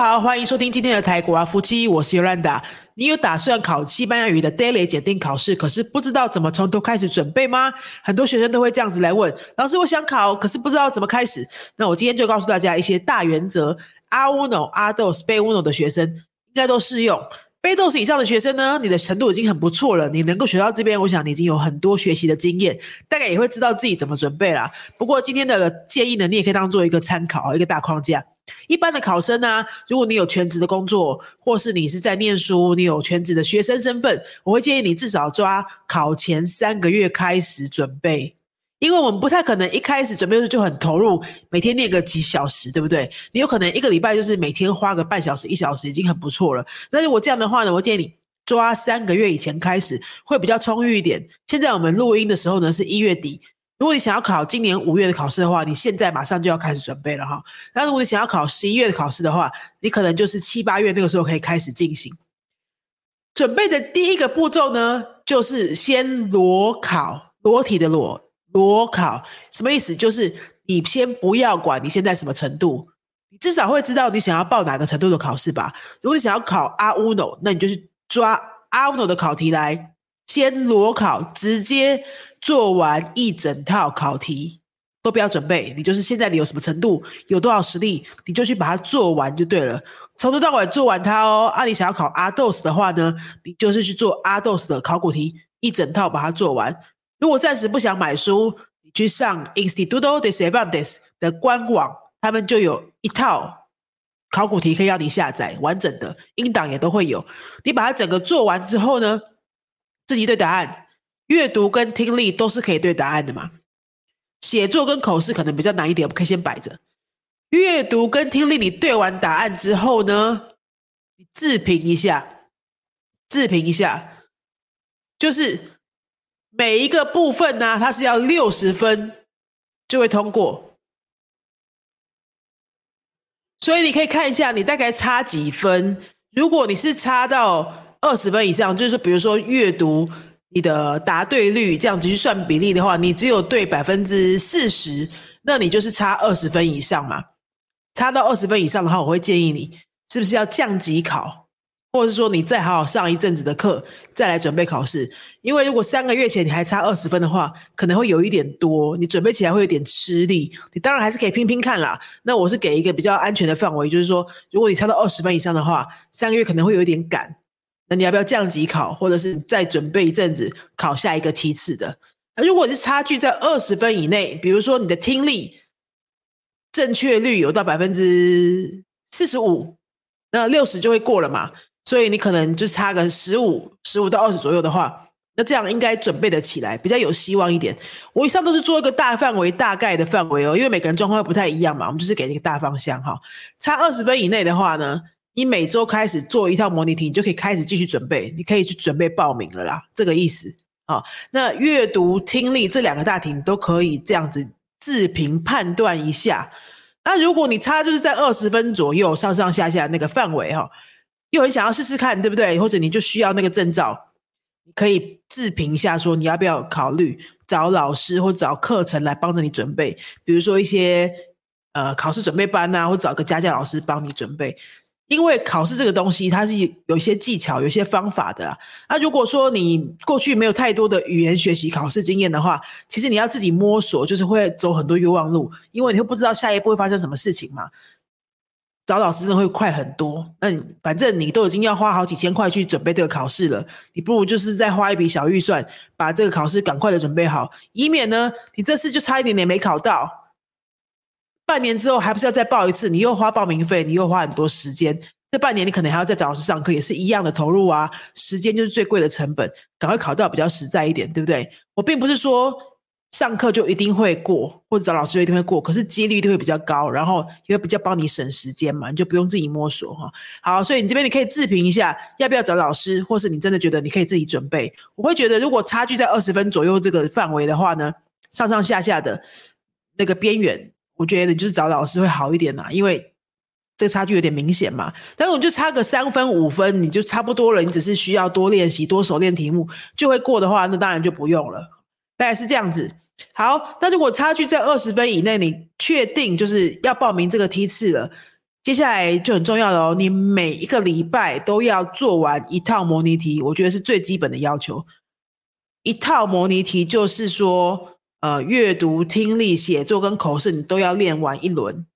好，欢迎收听今天的台国啊夫妻，我是 Yolanda。你有打算考西班牙语的 Daily 检定考试，可是不知道怎么从头开始准备吗？很多学生都会这样子来问老师，我想考，可是不知道怎么开始。那我今天就告诉大家一些大原则。阿乌诺、阿豆斯、贝乌诺的学生应该都适用。贝豆斯以上的学生呢，你的程度已经很不错了，你能够学到这边，我想你已经有很多学习的经验，大概也会知道自己怎么准备啦。不过今天的建议呢，你也可以当做一个参考，一个大框架。一般的考生呢，如果你有全职的工作，或是你是在念书，你有全职的学生身份，我会建议你至少抓考前三个月开始准备，因为我们不太可能一开始准备就很投入，每天练个几小时，对不对？你有可能一个礼拜就是每天花个半小时、一小时已经很不错了。那如果这样的话呢，我建议你抓三个月以前开始，会比较充裕一点。现在我们录音的时候呢，是一月底。如果你想要考今年五月的考试的话，你现在马上就要开始准备了哈。那如果你想要考十一月的考试的话，你可能就是七八月那个时候可以开始进行准备的第一个步骤呢，就是先裸考，裸体的裸，裸考什么意思？就是你先不要管你现在什么程度，你至少会知道你想要报哪个程度的考试吧。如果你想要考阿乌诺，那你就去抓阿乌诺的考题来。先裸考，直接做完一整套考题，都不要准备。你就是现在你有什么程度，有多少实力，你就去把它做完就对了。从头到尾做完它哦。啊，你想要考阿豆斯的话呢，你就是去做阿豆斯的考古题，一整套把它做完。如果暂时不想买书，你去上 Instituto de Cervantes 的官网，他们就有一套考古题可以让你下载完整的，音档也都会有。你把它整个做完之后呢？自己对答案，阅读跟听力都是可以对答案的嘛？写作跟口试可能比较难一点，我们可以先摆着。阅读跟听力，你对完答案之后呢，你自评一下，自评一下，就是每一个部分呢，它是要六十分就会通过，所以你可以看一下你大概差几分。如果你是差到。二十分以上，就是比如说阅读你的答对率这样子去算比例的话，你只有对百分之四十，那你就是差二十分以上嘛。差到二十分以上的话，我会建议你是不是要降级考，或者是说你再好好上一阵子的课，再来准备考试。因为如果三个月前你还差二十分的话，可能会有一点多，你准备起来会有点吃力。你当然还是可以拼拼看啦。那我是给一个比较安全的范围，就是说，如果你差到二十分以上的话，三个月可能会有一点赶。那你要不要降级考，或者是再准备一阵子考下一个梯次的？那如果你是差距在二十分以内，比如说你的听力正确率有到百分之四十五，那六十就会过了嘛？所以你可能就差个十五、十五到二十左右的话，那这样应该准备的起来，比较有希望一点。我以上都是做一个大范围、大概的范围哦，因为每个人状况不太一样嘛，我们就是给一个大方向哈。差二十分以内的话呢？你每周开始做一套模拟题，你就可以开始继续准备，你可以去准备报名了啦，这个意思啊。那阅读、听力这两个大题你都可以这样子自评判断一下。那如果你差就是在二十分左右，上上下下那个范围哈，又很想要试试看，对不对？或者你就需要那个证照，你可以自评一下，说你要不要考虑找老师或找课程来帮着你准备，比如说一些呃考试准备班呐，或找个家教老师帮你准备。因为考试这个东西，它是有一些技巧、有些方法的。那如果说你过去没有太多的语言学习考试经验的话，其实你要自己摸索，就是会走很多冤枉路，因为你会不知道下一步会发生什么事情嘛。找老师真的会快很多。那你反正你都已经要花好几千块去准备这个考试了，你不如就是再花一笔小预算，把这个考试赶快的准备好，以免呢你这次就差一点点没考到。半年之后还不是要再报一次？你又花报名费，你又花很多时间。这半年你可能还要再找老师上课，也是一样的投入啊。时间就是最贵的成本，赶快考到比较实在一点，对不对？我并不是说上课就一定会过，或者找老师就一定会过，可是几率都会比较高，然后也会比较帮你省时间嘛，你就不用自己摸索哈。好，所以你这边你可以自评一下，要不要找老师，或是你真的觉得你可以自己准备。我会觉得，如果差距在二十分左右这个范围的话呢，上上下下的那个边缘。我觉得你就是找老师会好一点呐，因为这个差距有点明显嘛。但是我就差个三分五分，你就差不多了。你只是需要多练习、多熟练题目就会过的话，那当然就不用了。大概是这样子。好，那如果差距在二十分以内，你确定就是要报名这个梯次了，接下来就很重要了哦，你每一个礼拜都要做完一套模拟题，我觉得是最基本的要求。一套模拟题就是说，呃，阅读、听力、写作跟口试你都要练完一轮。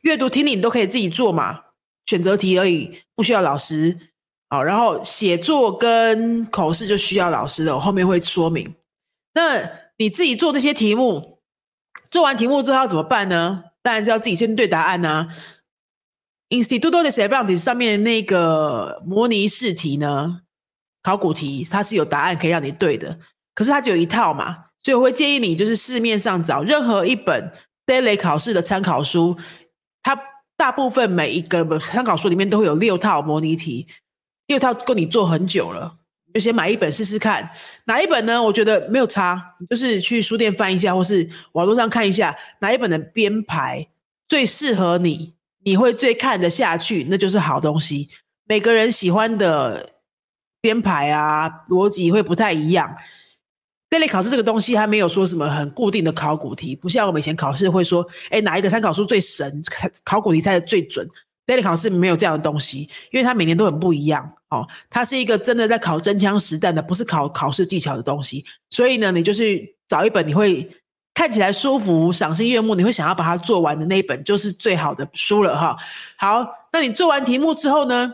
阅读、听力你都可以自己做嘛，选择题而已，不需要老师。好，然后写作跟口试就需要老师的，我后面会说明。那你自己做这些题目，做完题目之后要怎么办呢？当然是要自己先对答案呐。Instituto de Cervantes 上面那个模拟试题呢，考古题它是有答案可以让你对的，可是它只有一套嘛，所以我会建议你就是市面上找任何一本 daily 考试的参考书，它大部分每一个参考书里面都会有六套模拟题，六套够你做很久了，就先买一本试试看。哪一本呢？我觉得没有差，就是去书店翻一下，或是网络上看一下哪一本的编排最适合你。你会最看得下去，那就是好东西。每个人喜欢的编排啊，逻辑会不太一样。这类考试这个东西，它没有说什么很固定的考古题，不像我们以前考试会说，哎，哪一个参考书最神，考古题猜的最准。这类考试没有这样的东西，因为它每年都很不一样。哦，它是一个真的在考真枪实弹的，不是考考试技巧的东西。所以呢，你就是找一本你会。看起来舒服、赏心悦目，你会想要把它做完的那一本就是最好的书了哈。好，那你做完题目之后呢，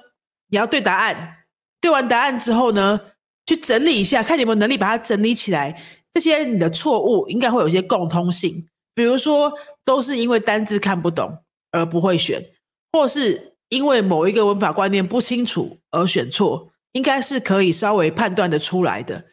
你要对答案。对完答案之后呢，去整理一下，看你有没有能力把它整理起来。这些你的错误应该会有一些共通性，比如说都是因为单字看不懂而不会选，或是因为某一个文法观念不清楚而选错，应该是可以稍微判断的出来的。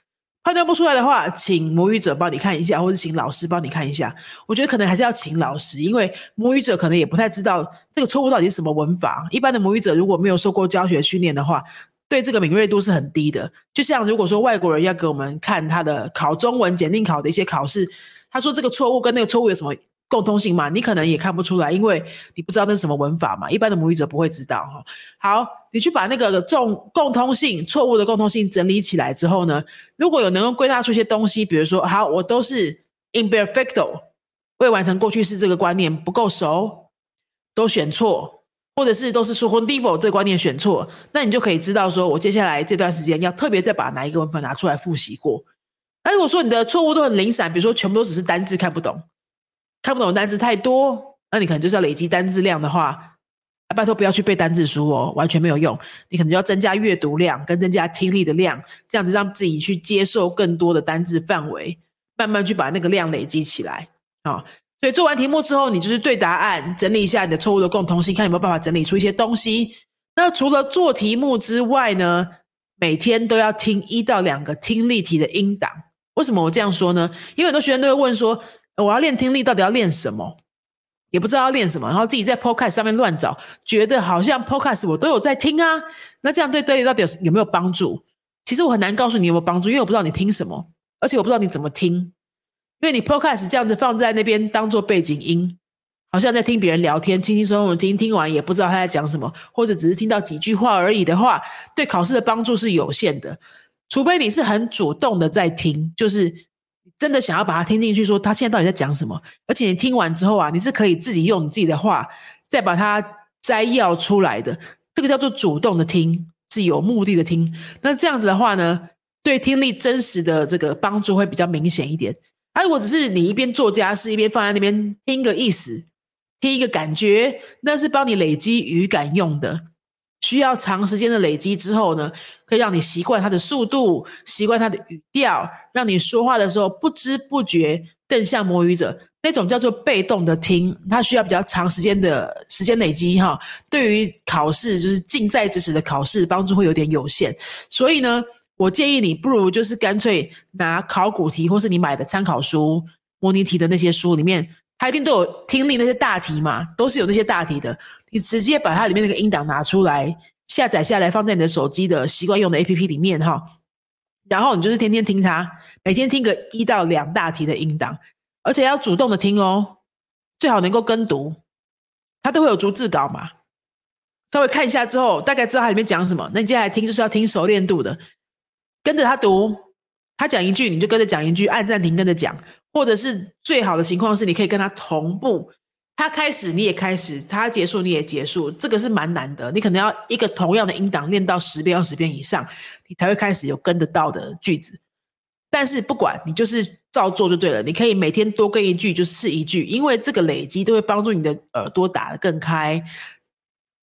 判断不出来的话，请母语者帮你看一下，或者请老师帮你看一下。我觉得可能还是要请老师，因为母语者可能也不太知道这个错误到底是什么文法。一般的母语者如果没有受过教学训练的话，对这个敏锐度是很低的。就像如果说外国人要给我们看他的考中文检定考的一些考试，他说这个错误跟那个错误有什么？共通性嘛，你可能也看不出来，因为你不知道那是什么文法嘛。一般的母语者不会知道哈。好，你去把那个重共通性、错误的共通性整理起来之后呢，如果有能够归纳出一些东西，比如说，好，我都是 imperfecto 未完成过去式这个观念不够熟，都选错，或者是都是说 h o n d i v o 这个观念选错，那你就可以知道说，我接下来这段时间要特别再把哪一个文法拿出来复习过。那如果说你的错误都很零散，比如说全部都只是单字看不懂。看不懂的单词太多，那你可能就是要累积单字量的话，拜托不要去背单字书哦，完全没有用。你可能就要增加阅读量跟增加听力的量，这样子让自己去接受更多的单字范围，慢慢去把那个量累积起来啊。所以做完题目之后，你就是对答案，整理一下你的错误的共同性，看有没有办法整理出一些东西。那除了做题目之外呢，每天都要听一到两个听力题的音档。为什么我这样说呢？因为很多学生都会问说。我要练听力，到底要练什么？也不知道要练什么，然后自己在 Podcast 上面乱找，觉得好像 Podcast 我都有在听啊。那这样对对到底有有没有帮助？其实我很难告诉你有没有帮助，因为我不知道你听什么，而且我不知道你怎么听。因为你 Podcast 这样子放在那边当做背景音，好像在听别人聊天，轻轻松松听，听完也不知道他在讲什么，或者只是听到几句话而已的话，对考试的帮助是有限的。除非你是很主动的在听，就是。真的想要把它听进去，说他现在到底在讲什么？而且你听完之后啊，你是可以自己用你自己的话再把它摘要出来的。这个叫做主动的听，是有目的的听。那这样子的话呢，对听力真实的这个帮助会比较明显一点。而如果只是你一边做家事一边放在那边听个意思，听一个感觉，那是帮你累积语感用的。需要长时间的累积之后呢，可以让你习惯它的速度，习惯它的语调，让你说话的时候不知不觉更像母语者。那种叫做被动的听，它需要比较长时间的时间累积哈。对于考试，就是近在咫尺的考试，帮助会有点有限。所以呢，我建议你不如就是干脆拿考古题，或是你买的参考书、模拟题的那些书里面。它一定都有听力那些大题嘛，都是有那些大题的。你直接把它里面那个音档拿出来，下载下来，放在你的手机的习惯用的 A P P 里面哈。然后你就是天天听它，每天听个一到两大题的音档，而且要主动的听哦，最好能够跟读。它都会有逐字稿嘛，稍微看一下之后，大概知道它里面讲什么。那你接下来听就是要听熟练度的，跟着他读，他讲一句你就跟着讲一句，按暂停跟着讲。或者是最好的情况是，你可以跟他同步他开始你也开始，他结束你也结束，这个是蛮难的。你可能要一个同样的音档练到十遍、二十遍以上，你才会开始有跟得到的句子。但是不管你就是照做就对了，你可以每天多跟一句就试一句，因为这个累积都会帮助你的耳朵打得更开，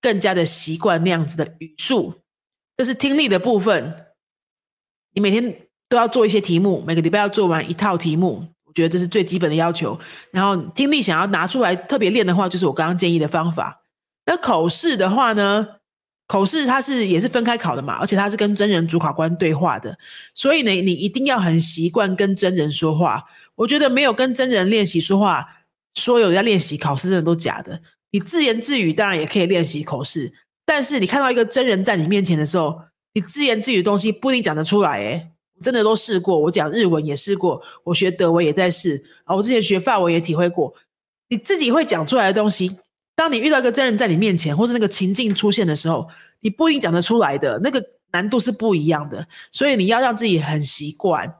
更加的习惯那样子的语速。这是听力的部分，你每天都要做一些题目，每个礼拜要做完一套题目。我觉得这是最基本的要求。然后听力想要拿出来特别练的话，就是我刚刚建议的方法。那口试的话呢，口试它是也是分开考的嘛，而且它是跟真人主考官对话的，所以呢，你一定要很习惯跟真人说话。我觉得没有跟真人练习说话，说有在练习考试，真的都假的。你自言自语当然也可以练习口试，但是你看到一个真人在你面前的时候，你自言自语的东西不一定讲得出来，诶真的都试过，我讲日文也试过，我学德文也在试啊。我之前学法文也体会过，你自己会讲出来的东西，当你遇到一个真人在你面前，或是那个情境出现的时候，你不一定讲得出来的，那个难度是不一样的。所以你要让自己很习惯，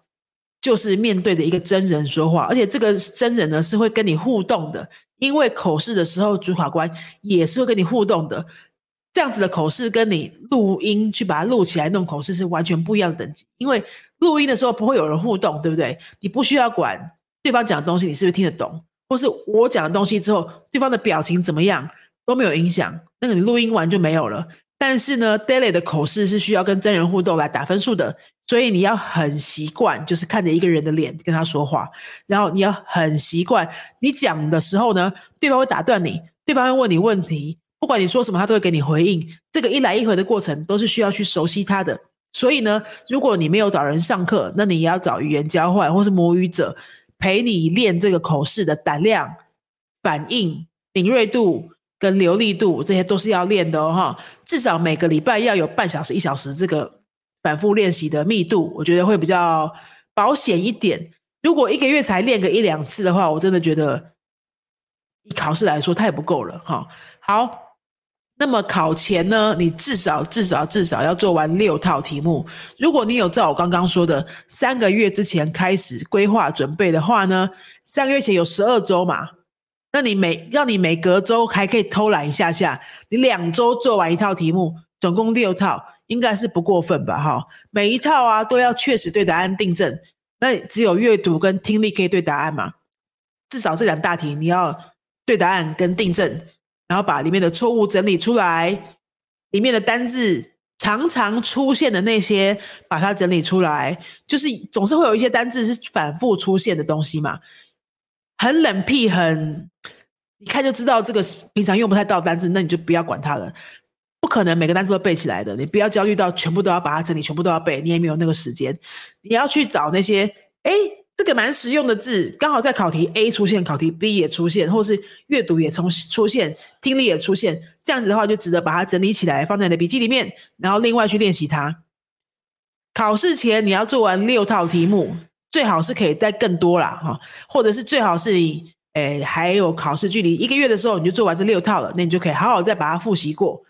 就是面对着一个真人说话，而且这个真人呢是会跟你互动的，因为口试的时候主考官也是会跟你互动的。这样子的口试跟你录音去把它录起来弄口试是完全不一样的等级，因为录音的时候不会有人互动，对不对？你不需要管对方讲的东西你是不是听得懂，或是我讲的东西之后对方的表情怎么样都没有影响，那个你录音完就没有了。但是呢，daily 的口试是需要跟真人互动来打分数的，所以你要很习惯，就是看着一个人的脸跟他说话，然后你要很习惯，你讲的时候呢，对方会打断你，对方会问你问题。不管你说什么，他都会给你回应。这个一来一回的过程都是需要去熟悉他的。所以呢，如果你没有找人上课，那你也要找语言交换或是母语者陪你练这个口试的胆量、反应、敏锐度跟流利度，这些都是要练的哦。哈，至少每个礼拜要有半小时、一小时这个反复练习的密度，我觉得会比较保险一点。如果一个月才练个一两次的话，我真的觉得以考试来说太不够了。哈，好。那么考前呢，你至少至少至少要做完六套题目。如果你有照我刚刚说的三个月之前开始规划准备的话呢，三个月前有十二周嘛，那你每让你每隔周还可以偷懒一下下，你两周做完一套题目，总共六套，应该是不过分吧？哈，每一套啊都要确实对答案订正，那只有阅读跟听力可以对答案嘛？至少这两大题你要对答案跟订正。然后把里面的错误整理出来，里面的单字常常出现的那些，把它整理出来，就是总是会有一些单字是反复出现的东西嘛，很冷僻，很一看就知道这个平常用不太到单字，那你就不要管它了，不可能每个单词都背起来的，你不要焦虑到全部都要把它整理，全部都要背，你也没有那个时间，你要去找那些，哎。这个蛮实用的字，刚好在考题 A 出现，考题 B 也出现，或是阅读也从出现，听力也出现，这样子的话就值得把它整理起来，放在你的笔记里面，然后另外去练习它。考试前你要做完六套题目，最好是可以带更多啦，哈，或者是最好是你，诶，还有考试距离一个月的时候，你就做完这六套了，那你就可以好好再把它复习过。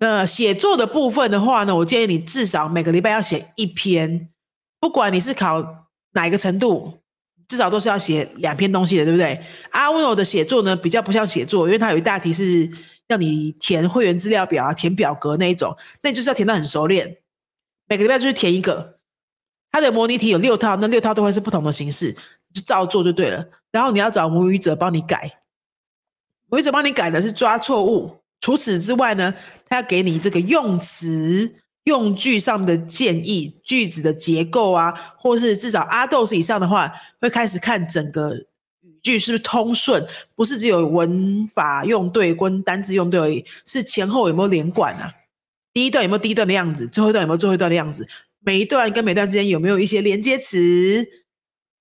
那写作的部分的话呢，我建议你至少每个礼拜要写一篇，不管你是考。哪一个程度，至少都是要写两篇东西的，对不对？阿温罗的写作呢，比较不像写作，因为它有一大题是让你填会员资料表啊，填表格那一种，那你就是要填到很熟练。每个礼拜就是填一个，它的模拟题有六套，那六套都会是不同的形式，就照做就对了。然后你要找母语者帮你改，母语者帮你改的是抓错误。除此之外呢，他要给你这个用词。用句上的建议，句子的结构啊，或是至少阿豆是以上的话，会开始看整个语句是不是通顺，不是只有文法用对跟单字用对而已，是前后有没有连贯啊？第一段有没有第一段的样子，最后一段有没有最后一段的样子？每一段跟每段之间有没有一些连接词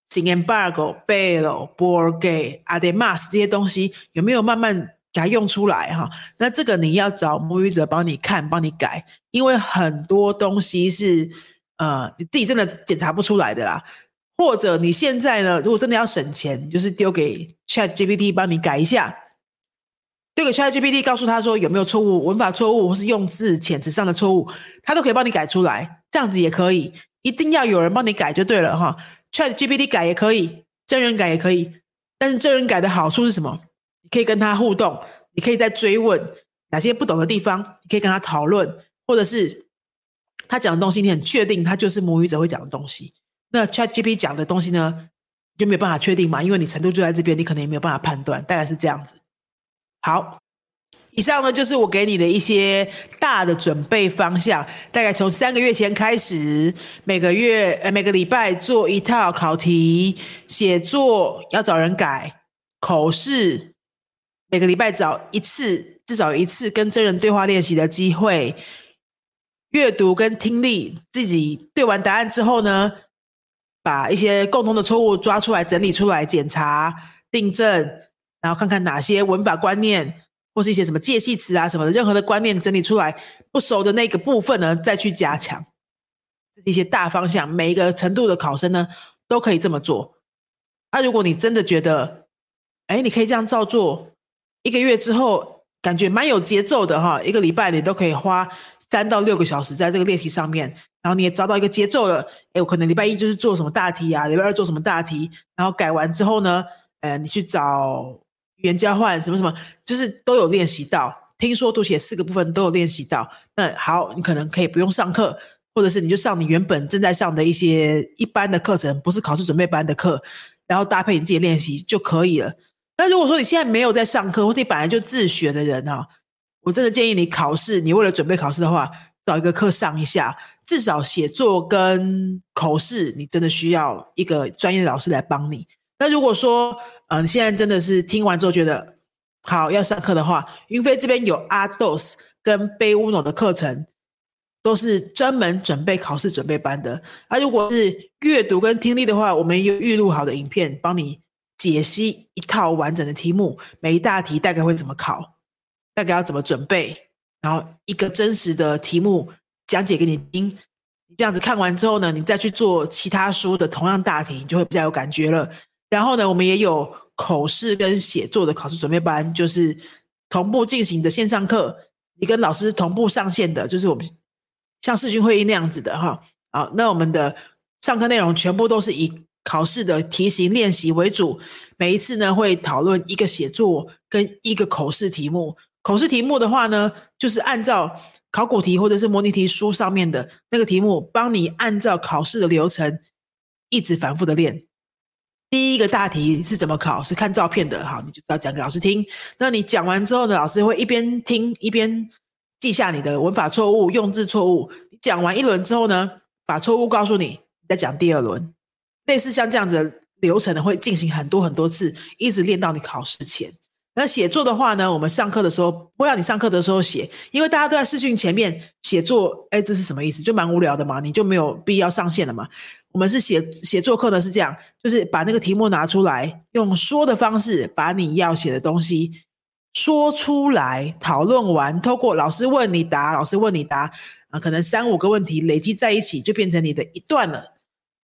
？Sin embargo, pero, porque, además 这些东西有没有慢慢？给它用出来哈，那这个你要找母语者帮你看、帮你改，因为很多东西是呃你自己真的检查不出来的啦。或者你现在呢，如果真的要省钱，就是丢给 Chat GPT 帮你改一下，丢给 Chat GPT 告诉他说有没有错误、文法错误或是用字遣词上的错误，他都可以帮你改出来。这样子也可以，一定要有人帮你改就对了哈。Chat GPT 改也可以，真人改也可以，但是真人改的好处是什么？你可以跟他互动，你可以再追问哪些不懂的地方，你可以跟他讨论，或者是他讲的东西，你很确定他就是母语者会讲的东西。那 ChatGPT 讲的东西呢，就没有办法确定嘛，因为你程度就在这边，你可能也没有办法判断，大概是这样子。好。以上呢就是我给你的一些大的准备方向，大概从三个月前开始，每个月呃每个礼拜做一套考题，写作要找人改，口试每个礼拜找一次，至少一次跟真人对话练习的机会，阅读跟听力自己对完答案之后呢，把一些共同的错误抓出来整理出来检查订正，然后看看哪些文法观念。或是一些什么介系词啊什么的，任何的观念整理出来，不熟的那个部分呢，再去加强。一些大方向，每一个程度的考生呢，都可以这么做。那如果你真的觉得，哎，你可以这样照做，一个月之后感觉蛮有节奏的哈，一个礼拜你都可以花三到六个小时在这个练习上面，然后你也找到一个节奏了。哎，我可能礼拜一就是做什么大题啊，礼拜二做什么大题，然后改完之后呢，呃，你去找。语言交换什么什么，就是都有练习到。听说读写四个部分都有练习到。那好，你可能可以不用上课，或者是你就上你原本正在上的一些一般的课程，不是考试准备班的课，然后搭配你自己练习就可以了。那如果说你现在没有在上课，或是你本来就自学的人哈，我真的建议你考试，你为了准备考试的话，找一个课上一下，至少写作跟口试，你真的需要一个专业的老师来帮你。那如果说，嗯，现在真的是听完之后觉得好要上课的话，云飞这边有阿 dos 跟贝乌诺的课程，都是专门准备考试准备班的。那如果是阅读跟听力的话，我们有预录好的影片，帮你解析一套完整的题目，每一大题大概会怎么考，大概要怎么准备，然后一个真实的题目讲解给你听。你这样子看完之后呢，你再去做其他书的同样大题，你就会比较有感觉了。然后呢，我们也有口试跟写作的考试准备班，就是同步进行的线上课，你跟老师同步上线的，就是我们像视讯会议那样子的哈。好，那我们的上课内容全部都是以考试的题型练习为主，每一次呢会讨论一个写作跟一个口试题目。口试题目的话呢，就是按照考古题或者是模拟题书上面的那个题目，帮你按照考试的流程一直反复的练。第一个大题是怎么考？是看照片的，好，你就要讲给老师听。那你讲完之后呢，老师会一边听一边记下你的文法错误、用字错误。讲完一轮之后呢，把错误告诉你，再讲第二轮。类似像这样子流程呢，会进行很多很多次，一直练到你考试前。那写作的话呢，我们上课的时候不会让你上课的时候写，因为大家都在视讯前面写作，哎，这是什么意思？就蛮无聊的嘛，你就没有必要上线了嘛。我们是写写作课呢，是这样，就是把那个题目拿出来，用说的方式把你要写的东西说出来，讨论完，透过老师问你答，老师问你答，啊，可能三五个问题累积在一起，就变成你的一段了。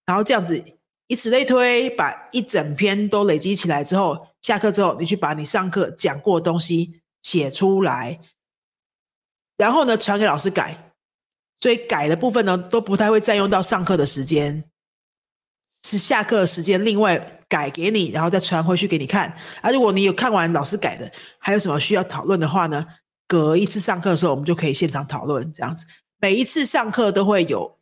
然后这样子，以此类推，把一整篇都累积起来之后。下课之后，你去把你上课讲过的东西写出来，然后呢传给老师改。所以改的部分呢都不太会占用到上课的时间，是下课时间另外改给你，然后再传回去给你看。啊，如果你有看完老师改的，还有什么需要讨论的话呢？隔一次上课的时候，我们就可以现场讨论。这样子，每一次上课都会有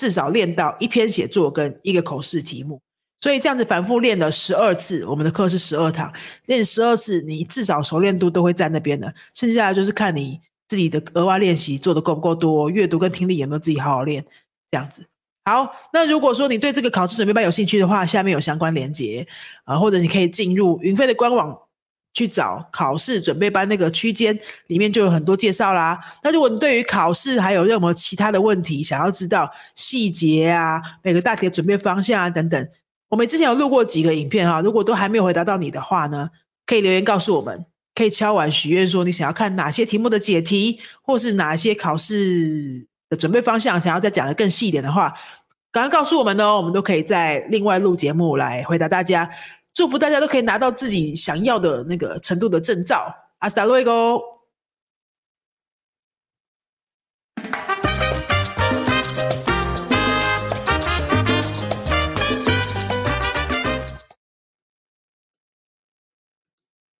至少练到一篇写作跟一个口试题目。所以这样子反复练了十二次，我们的课是十二堂，练十二次，你至少熟练度都会在那边的。剩下的就是看你自己的额外练习做的够不够多，阅读跟听力有没有自己好好练。这样子，好。那如果说你对这个考试准备班有兴趣的话，下面有相关连接啊，或者你可以进入云飞的官网去找考试准备班那个区间，里面就有很多介绍啦。那如果你对于考试还有任何其他的问题，想要知道细节啊，每个大题的准备方向啊等等。我们之前有录过几个影片哈，如果都还没有回答到你的话呢，可以留言告诉我们，可以敲完许愿说你想要看哪些题目的解题，或是哪些考试的准备方向，想要再讲的更细一点的话，赶快告诉我们哦，我们都可以在另外录节目来回答大家。祝福大家都可以拿到自己想要的那个程度的证照，阿斯达洛伊哥。